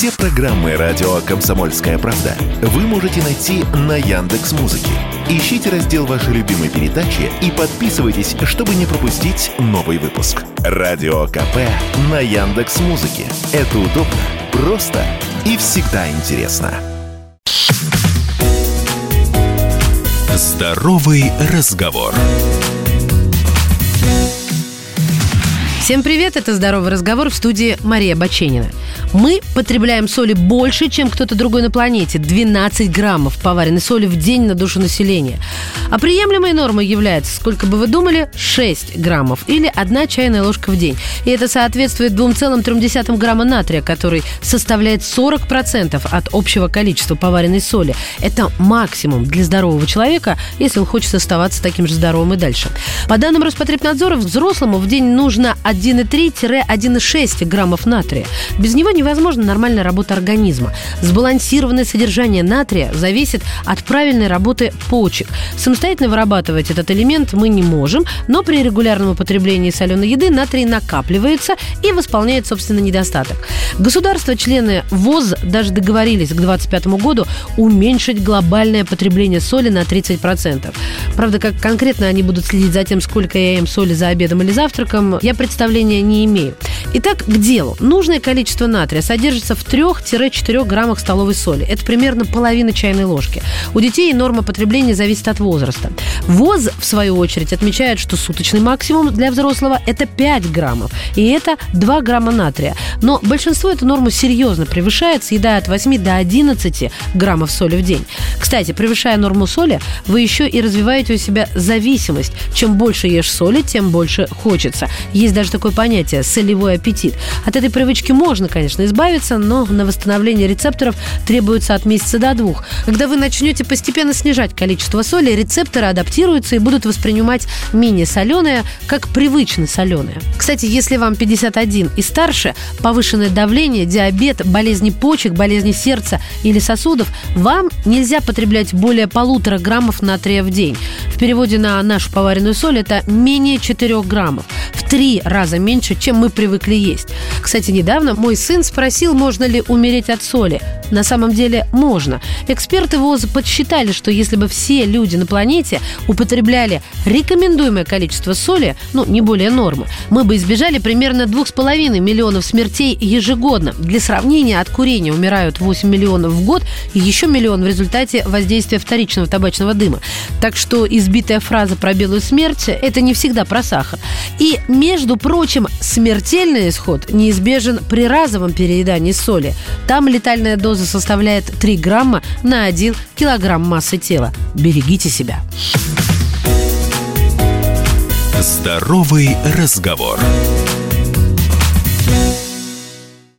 Все программы радио Комсомольская правда вы можете найти на Яндекс Музыке. Ищите раздел вашей любимой передачи и подписывайтесь, чтобы не пропустить новый выпуск. Радио КП на Яндекс Музыке. Это удобно, просто и всегда интересно. Здоровый разговор. Всем привет, это «Здоровый разговор» в студии Мария Баченина. Мы потребляем соли больше, чем кто-то другой на планете. 12 граммов поваренной соли в день на душу населения. А приемлемой нормой является, сколько бы вы думали, 6 граммов или 1 чайная ложка в день. И это соответствует 2,3 грамма натрия, который составляет 40% от общего количества поваренной соли. Это максимум для здорового человека, если он хочет оставаться таким же здоровым и дальше. По данным Роспотребнадзора, взрослому в день нужно 1,3-1,6 граммов натрия. Без него невозможна нормальная работа организма. Сбалансированное содержание натрия зависит от правильной работы почек. Самостоятельно вырабатывать этот элемент мы не можем, но при регулярном употреблении соленой еды натрий накапливается и восполняет, собственно, недостаток. Государства-члены ВОЗ даже договорились к 2025 году уменьшить глобальное потребление соли на 30%. Правда, как конкретно они будут следить за тем, сколько я ем соли за обедом или завтраком, я представления не имею. Итак, к делу. Нужное количество натрия содержится в 3-4 граммах столовой соли. Это примерно половина чайной ложки. У детей норма потребления зависит от возраста. ВОЗ, в свою очередь, отмечает, что суточный максимум для взрослого – это 5 граммов. И это 2 грамма натрия. Но большинство эту норму серьезно превышает, съедая от 8 до 11 граммов соли в день. Кстати, превышая норму соли, вы еще и развиваете у себя зависимость. Чем больше ешь соли, тем больше хочется. Есть даже такое понятие – солевой аппетит. От этой привычки можно, конечно, избавиться, но на восстановление рецепторов требуется от месяца до двух. Когда вы начнете постепенно снижать количество соли, рецепторы адаптируются и будут воспринимать менее соленое как привычно соленое. Кстати, если вам 51 и старше, повышенное давление, диабет, болезни почек, болезни сердца или сосудов, вам нельзя потреблять более полутора граммов натрия в день. В переводе на нашу поваренную соль это менее 4 граммов. В три раза меньше, чем мы привыкли есть. Кстати, недавно мой сын спросил, можно ли умереть от соли. На самом деле можно. Эксперты ВОЗ подсчитали, что если бы все люди на планете употребляли рекомендуемое количество соли, ну, не более нормы, мы бы избежали примерно 2,5 миллионов смертей ежегодно. Для сравнения, от курения умирают 8 миллионов в год и еще миллион в результате воздействия вторичного табачного дыма. Так что избитая фраза про белую смерть – это не всегда про сахар. И, между прочим, смертельный исход неизбежен при разовом переедании соли. Там летальная доза составляет 3 грамма на 1 килограмм массы тела. Берегите себя. Здоровый разговор.